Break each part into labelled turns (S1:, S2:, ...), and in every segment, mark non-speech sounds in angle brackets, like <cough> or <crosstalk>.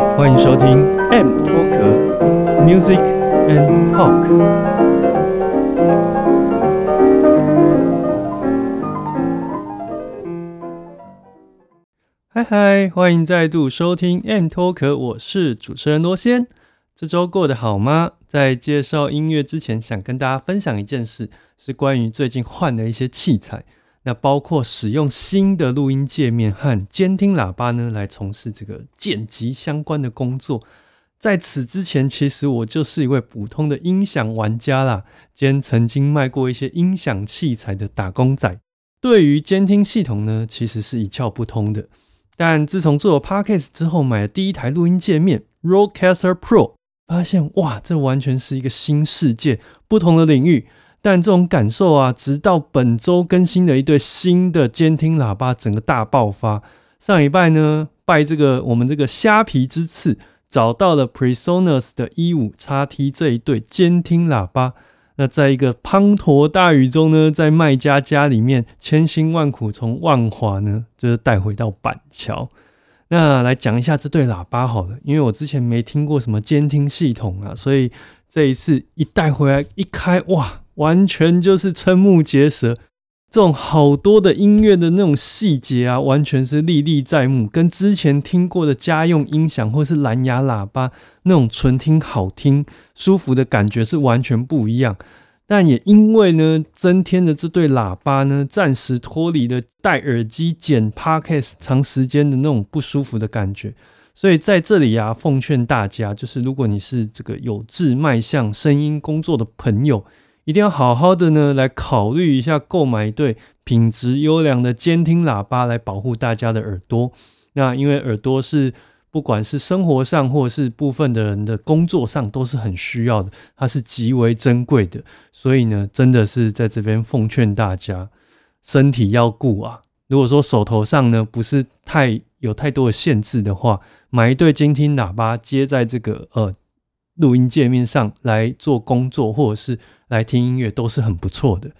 S1: 欢迎收听 M 脱壳 Music and Talk。嗨嗨，欢迎再度收听 M 脱壳，我是主持人罗先。这周过得好吗？在介绍音乐之前，想跟大家分享一件事，是关于最近换的一些器材。那包括使用新的录音界面和监听喇叭呢，来从事这个剪辑相关的工作。在此之前，其实我就是一位普通的音响玩家啦，兼曾经卖过一些音响器材的打工仔。对于监听系统呢，其实是一窍不通的。但自从做了 Podcast 之后，买了第一台录音界面 Rodecaster Pro，发现哇，这完全是一个新世界，不同的领域。但这种感受啊，直到本周更新的一对新的监听喇叭，整个大爆发。上礼拜呢，拜这个我们这个虾皮之赐，找到了 Presonus 的 E 五 x T 这一对监听喇叭。那在一个滂沱大雨中呢，在卖家家里面千辛万苦从万华呢，就是带回到板桥。那来讲一下这对喇叭好了，因为我之前没听过什么监听系统啊，所以这一次一带回来一开，哇，完全就是瞠目结舌。这种好多的音乐的那种细节啊，完全是历历在目，跟之前听过的家用音响或是蓝牙喇叭那种纯听好听、舒服的感觉是完全不一样。但也因为呢，增添的这对喇叭呢，暂时脱离了戴耳机剪 podcast 长时间的那种不舒服的感觉，所以在这里啊，奉劝大家，就是如果你是这个有志迈向声音工作的朋友。一定要好好的呢，来考虑一下购买一对品质优良的监听喇叭，来保护大家的耳朵。那因为耳朵是不管是生活上，或是部分的人的工作上，都是很需要的，它是极为珍贵的。所以呢，真的是在这边奉劝大家，身体要顾啊。如果说手头上呢不是太有太多的限制的话，买一对监听喇叭接在这个呃录音界面上来做工作，或者是。来听音乐都是很不错的。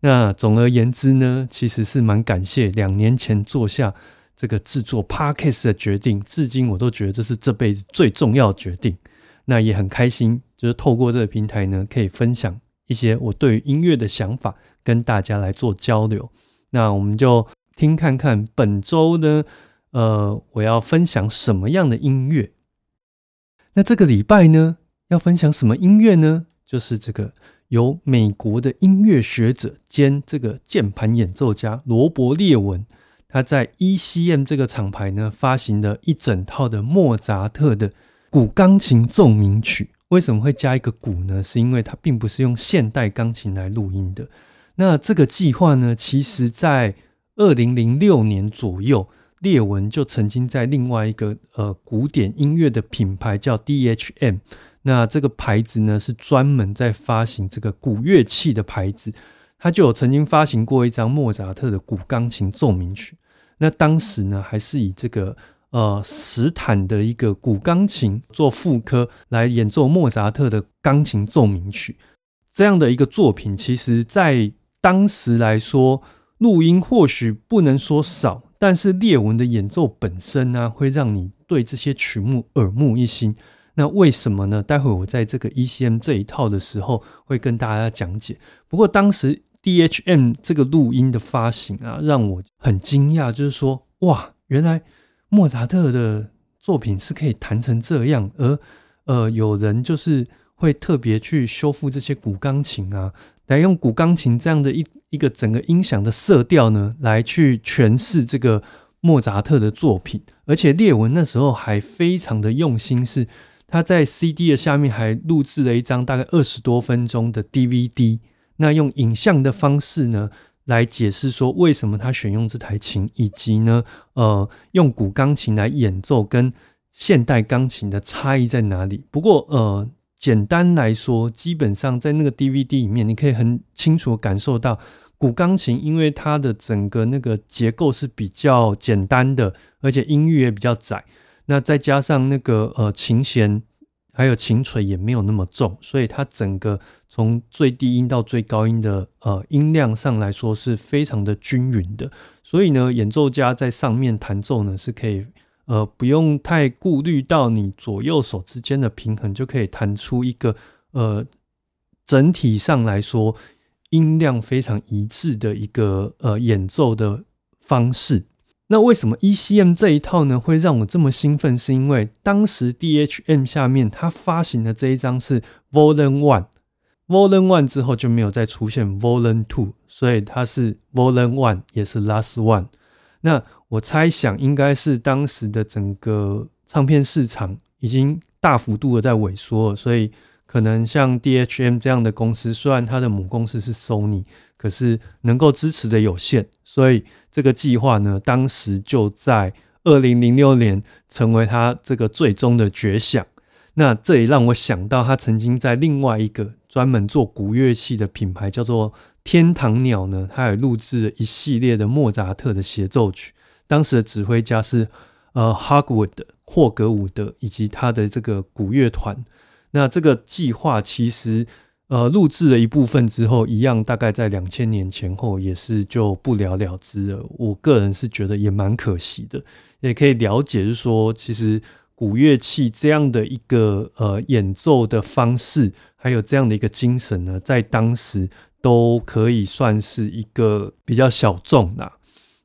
S1: 那总而言之呢，其实是蛮感谢两年前做下这个制作 podcast 的决定，至今我都觉得这是这辈子最重要的决定。那也很开心，就是透过这个平台呢，可以分享一些我对于音乐的想法，跟大家来做交流。那我们就听看看本周呢，呃，我要分享什么样的音乐？那这个礼拜呢，要分享什么音乐呢？就是这个。由美国的音乐学者兼这个键盘演奏家罗伯列文，他在 ECM 这个厂牌呢发行的一整套的莫扎特的古钢琴奏鸣曲。为什么会加一个鼓呢？是因为它并不是用现代钢琴来录音的。那这个计划呢，其实在二零零六年左右，列文就曾经在另外一个呃古典音乐的品牌叫 DHM。那这个牌子呢，是专门在发行这个古乐器的牌子，他就有曾经发行过一张莫扎特的古钢琴奏鸣曲。那当时呢，还是以这个呃史坦的一个古钢琴做副科来演奏莫扎特的钢琴奏鸣曲这样的一个作品。其实，在当时来说，录音或许不能说少，但是列文的演奏本身呢，会让你对这些曲目耳目一新。那为什么呢？待会我在这个 ECM 这一套的时候会跟大家讲解。不过当时 DHM 这个录音的发行啊，让我很惊讶，就是说，哇，原来莫扎特的作品是可以弹成这样，而呃，有人就是会特别去修复这些古钢琴啊，来用古钢琴这样的一一个整个音响的色调呢，来去诠释这个莫扎特的作品。而且列文那时候还非常的用心，是。他在 CD 的下面还录制了一张大概二十多分钟的 DVD，那用影像的方式呢来解释说为什么他选用这台琴，以及呢呃用古钢琴来演奏跟现代钢琴的差异在哪里。不过，呃，简单来说，基本上在那个 DVD 里面，你可以很清楚感受到，古钢琴因为它的整个那个结构是比较简单的，而且音域也比较窄。那再加上那个呃琴弦还有琴锤也没有那么重，所以它整个从最低音到最高音的呃音量上来说是非常的均匀的。所以呢，演奏家在上面弹奏呢是可以。呃，不用太顾虑到你左右手之间的平衡，就可以弹出一个呃整体上来说音量非常一致的一个呃演奏的方式。那为什么 ECM 这一套呢会让我这么兴奋？是因为当时 DHM 下面它发行的这一张是 Volume One，Volume One 之后就没有再出现 Volume Two，所以它是 Volume One 也是 Last One。那我猜想应该是当时的整个唱片市场已经大幅度的在萎缩，所以可能像 DHM 这样的公司，虽然它的母公司是 Sony，可是能够支持的有限，所以这个计划呢，当时就在二零零六年成为他这个最终的绝响。那这也让我想到，他曾经在另外一个专门做古乐器的品牌叫做。天堂鸟呢，他也录制了一系列的莫扎特的协奏曲。当时的指挥家是呃 Hogwood 霍格伍德以及他的这个古乐团。那这个计划其实呃录制了一部分之后，一样大概在两千年前后也是就不了了之了。我个人是觉得也蛮可惜的。也可以了解，是说其实古乐器这样的一个呃演奏的方式，还有这样的一个精神呢，在当时。都可以算是一个比较小众的。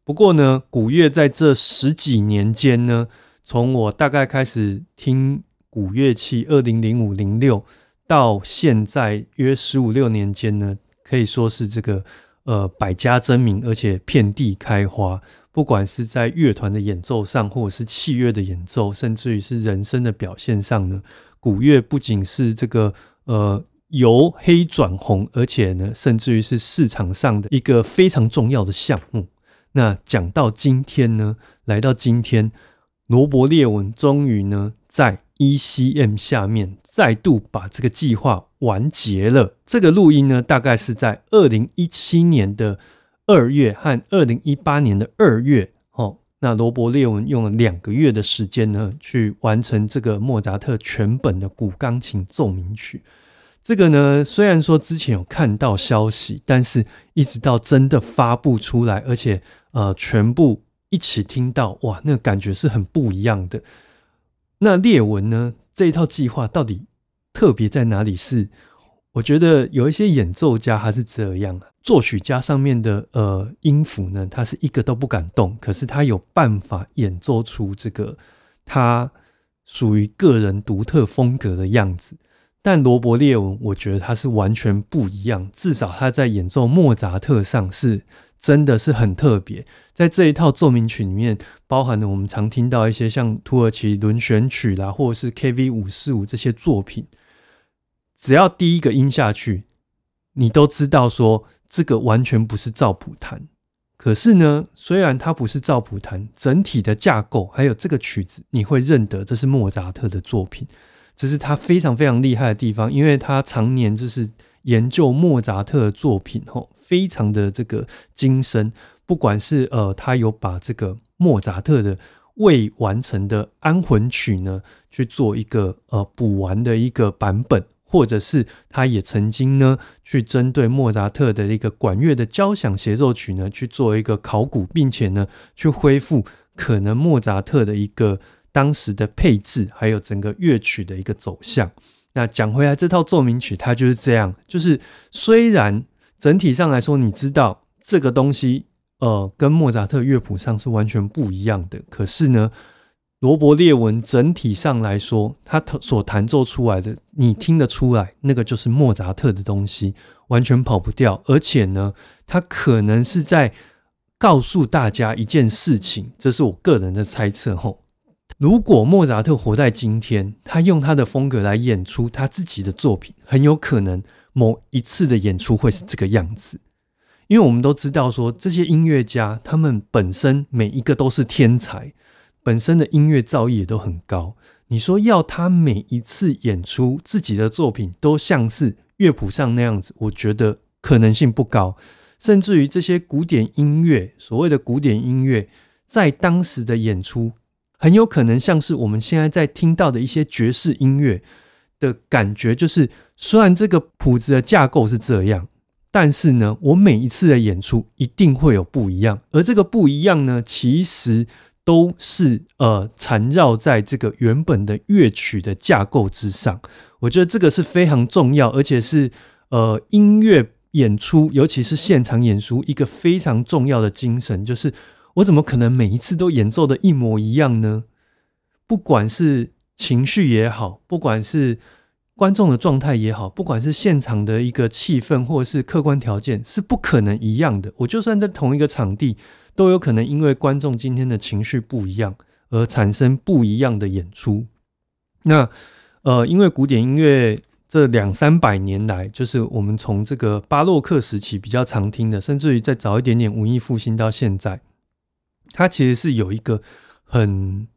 S1: 不过呢，古乐在这十几年间呢，从我大概开始听古乐器，二零零五零六到现在约十五六年间呢，可以说是这个呃百家争鸣，而且遍地开花。不管是在乐团的演奏上，或者是器乐的演奏，甚至于是人声的表现上呢，古乐不仅是这个呃。由黑转红，而且呢，甚至于是市场上的一个非常重要的项目。那讲到今天呢，来到今天，罗伯列文终于呢，在 ECM 下面再度把这个计划完结了。这个录音呢，大概是在二零一七年的二月和二零一八年的二月。哦，那罗伯列文用了两个月的时间呢，去完成这个莫扎特全本的古钢琴奏鸣曲。这个呢，虽然说之前有看到消息，但是一直到真的发布出来，而且呃全部一起听到，哇，那感觉是很不一样的。那列文呢这一套计划到底特别在哪里？是我觉得有一些演奏家他是这样，作曲家上面的呃音符呢，他是一个都不敢动，可是他有办法演奏出这个他属于个人独特风格的样子。但罗伯列文，我觉得他是完全不一样。至少他在演奏莫扎特上是真的是很特别。在这一套奏鸣曲里面，包含了我们常听到一些像土耳其轮旋曲啦，或者是 KV 五四五这些作品，只要第一个音下去，你都知道说这个完全不是赵普弹。可是呢，虽然它不是赵普弹，整体的架构还有这个曲子，你会认得这是莫扎特的作品。这是他非常非常厉害的地方，因为他常年就是研究莫扎特的作品，吼，非常的这个精深。不管是呃，他有把这个莫扎特的未完成的安魂曲呢，去做一个呃补完的一个版本，或者是他也曾经呢，去针对莫扎特的一个管乐的交响协奏曲呢，去做一个考古，并且呢，去恢复可能莫扎特的一个。当时的配置，还有整个乐曲的一个走向。那讲回来，这套奏鸣曲它就是这样，就是虽然整体上来说，你知道这个东西，呃，跟莫扎特乐谱上是完全不一样的。可是呢，罗伯列文整体上来说，他所弹奏出来的，你听得出来，那个就是莫扎特的东西，完全跑不掉。而且呢，他可能是在告诉大家一件事情，这是我个人的猜测，吼。如果莫扎特活在今天，他用他的风格来演出他自己的作品，很有可能某一次的演出会是这个样子。因为我们都知道说，这些音乐家他们本身每一个都是天才，本身的音乐造诣也都很高。你说要他每一次演出自己的作品都像是乐谱上那样子，我觉得可能性不高。甚至于这些古典音乐，所谓的古典音乐，在当时的演出，很有可能像是我们现在在听到的一些爵士音乐的感觉，就是虽然这个谱子的架构是这样，但是呢，我每一次的演出一定会有不一样，而这个不一样呢，其实都是呃缠绕在这个原本的乐曲的架构之上。我觉得这个是非常重要，而且是呃音乐。演出，尤其是现场演出，一个非常重要的精神就是：我怎么可能每一次都演奏的一模一样呢？不管是情绪也好，不管是观众的状态也好，不管是现场的一个气氛或者是客观条件，是不可能一样的。我就算在同一个场地，都有可能因为观众今天的情绪不一样，而产生不一样的演出。那呃，因为古典音乐。这两三百年来，就是我们从这个巴洛克时期比较常听的，甚至于再早一点点文艺复兴到现在，它其实是有一个很，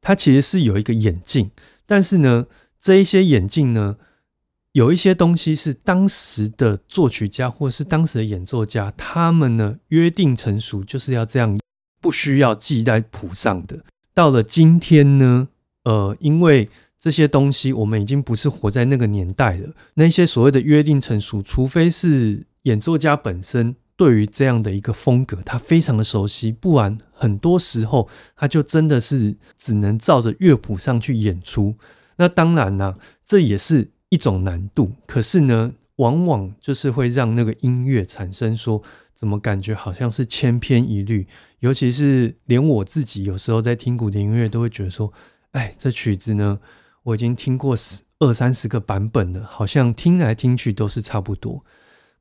S1: 它其实是有一个眼镜，但是呢，这一些眼镜呢，有一些东西是当时的作曲家或是当时的演奏家，他们呢约定成熟，就是要这样，不需要记在谱上的。到了今天呢，呃，因为这些东西，我们已经不是活在那个年代了。那些所谓的约定成熟，除非是演奏家本身对于这样的一个风格，他非常的熟悉，不然很多时候他就真的是只能照着乐谱上去演出。那当然呢，这也是一种难度。可是呢，往往就是会让那个音乐产生说，怎么感觉好像是千篇一律。尤其是连我自己有时候在听古典音乐，都会觉得说，哎，这曲子呢。我已经听过十二三十个版本了，好像听来听去都是差不多。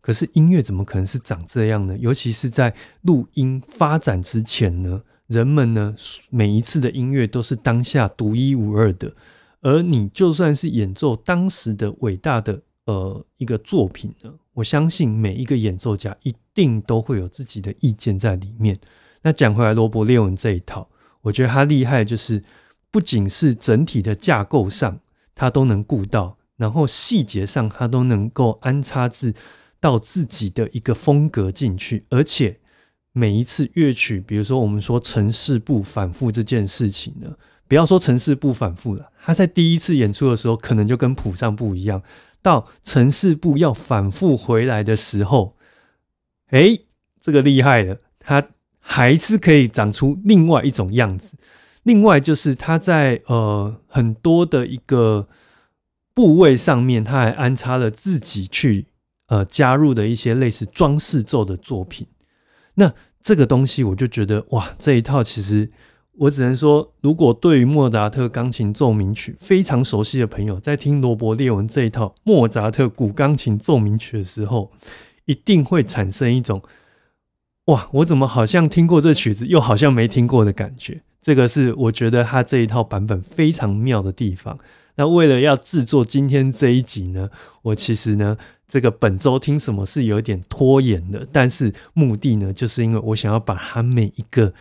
S1: 可是音乐怎么可能是长这样呢？尤其是在录音发展之前呢，人们呢每一次的音乐都是当下独一无二的。而你就算是演奏当时的伟大的呃一个作品呢，我相信每一个演奏家一定都会有自己的意见在里面。那讲回来，罗伯列文这一套，我觉得他厉害就是。不仅是整体的架构上，他都能顾到，然后细节上他都能够安插至到自己的一个风格进去，而且每一次乐曲，比如说我们说城市部反复这件事情呢，不要说城市部反复了，他在第一次演出的时候可能就跟谱上不一样，到城市部要反复回来的时候，哎，这个厉害了，他还是可以长出另外一种样子。另外就是他在呃很多的一个部位上面，他还安插了自己去呃加入的一些类似装饰奏的作品。那这个东西我就觉得哇，这一套其实我只能说，如果对于莫扎特钢琴奏鸣曲非常熟悉的朋友，在听罗伯列文这一套莫扎特古钢琴奏鸣曲的时候，一定会产生一种哇，我怎么好像听过这曲子，又好像没听过的感觉。这个是我觉得他这一套版本非常妙的地方。那为了要制作今天这一集呢，我其实呢，这个本周听什么是有点拖延的，但是目的呢，就是因为我想要把他每一个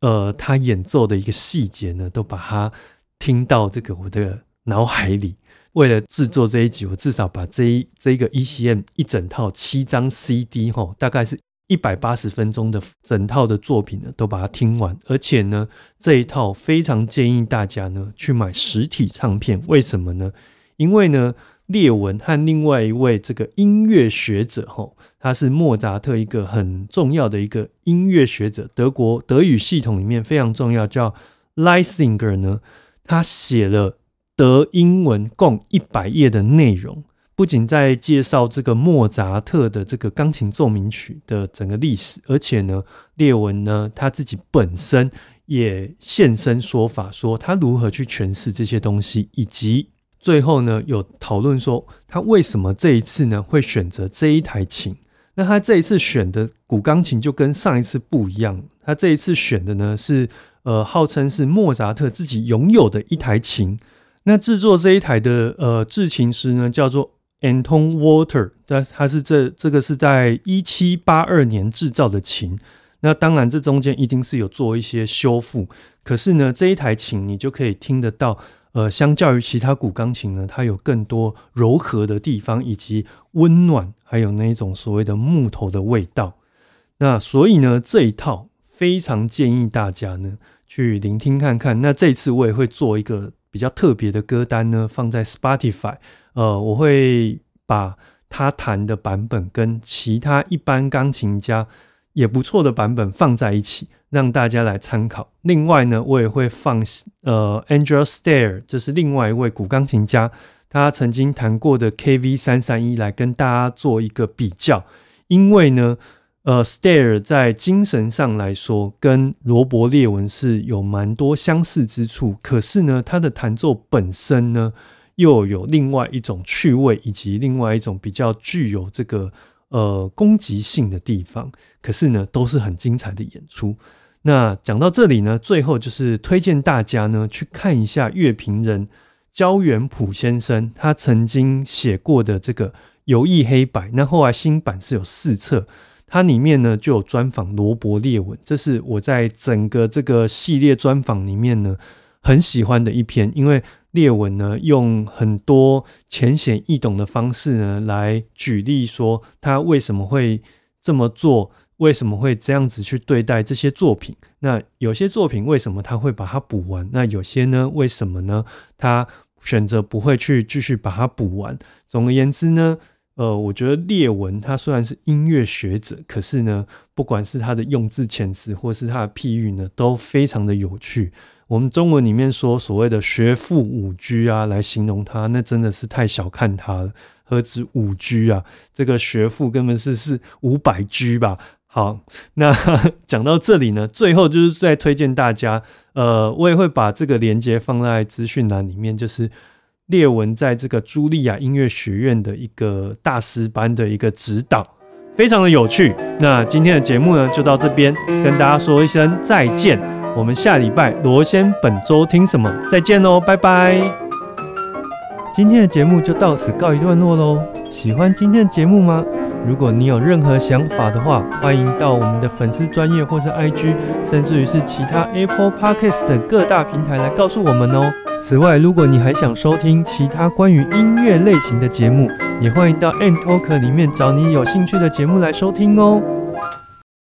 S1: 呃他演奏的一个细节呢，都把它听到这个我的脑海里。为了制作这一集，我至少把这一这一个 ECM 一整套七张 CD 哈，大概是。一百八十分钟的整套的作品呢，都把它听完，而且呢，这一套非常建议大家呢去买实体唱片。为什么呢？因为呢，列文和另外一位这个音乐学者，吼，他是莫扎特一个很重要的一个音乐学者，德国德语系统里面非常重要，叫 Leisinger 呢，他写了德英文共一百页的内容。不仅在介绍这个莫扎特的这个钢琴奏鸣曲的整个历史，而且呢，列文呢他自己本身也现身说法，说他如何去诠释这些东西，以及最后呢有讨论说他为什么这一次呢会选择这一台琴。那他这一次选的古钢琴就跟上一次不一样，他这一次选的呢是呃号称是莫扎特自己拥有的一台琴。那制作这一台的呃制琴师呢叫做。Anton Walter，但他是这这个是在一七八二年制造的琴。那当然，这中间一定是有做一些修复。可是呢，这一台琴你就可以听得到，呃，相较于其他古钢琴呢，它有更多柔和的地方，以及温暖，还有那一种所谓的木头的味道。那所以呢，这一套非常建议大家呢去聆听看看。那这次我也会做一个比较特别的歌单呢，放在 Spotify。呃，我会把他弹的版本跟其他一般钢琴家也不错的版本放在一起，让大家来参考。另外呢，我也会放呃 Angel Stair，这是另外一位古钢琴家，他曾经弹过的 KV 三三一来跟大家做一个比较。因为呢，呃，Stair 在精神上来说跟罗伯列文是有蛮多相似之处，可是呢，他的弹奏本身呢。又有另外一种趣味，以及另外一种比较具有这个呃攻击性的地方。可是呢，都是很精彩的演出。那讲到这里呢，最后就是推荐大家呢去看一下乐评人焦元溥先生他曾经写过的这个《游艺黑白》。那后来新版是有四册，它里面呢就有专访罗伯列文。这是我在整个这个系列专访里面呢很喜欢的一篇，因为。列文呢，用很多浅显易懂的方式呢，来举例说他为什么会这么做，为什么会这样子去对待这些作品。那有些作品为什么他会把它补完？那有些呢，为什么呢？他选择不会去继续把它补完。总而言之呢，呃，我觉得列文他虽然是音乐学者，可是呢，不管是他的用字遣词，或是他的譬喻呢，都非常的有趣。我们中文里面说所谓的学富五居啊，来形容他，那真的是太小看他了。何止五居啊，这个学富根本是是五百居吧。好，<laughs> 那 <laughs> 讲到这里呢，最后就是再推荐大家，呃，我也会把这个链接放在资讯栏里面，就是列文在这个茱莉亚音乐学院的一个大师班的一个指导，非常的有趣。那今天的节目呢，就到这边，跟大家说一声再见。我们下礼拜罗先本周听什么？再见喽，拜拜！今天的节目就到此告一段落喽。喜欢今天的节目吗？如果你有任何想法的话，欢迎到我们的粉丝专业或是 IG，甚至于是其他 Apple Podcast 等各大平台来告诉我们哦。此外，如果你还想收听其他关于音乐类型的节目，也欢迎到 N Talk 里面找你有兴趣的节目来收听哦。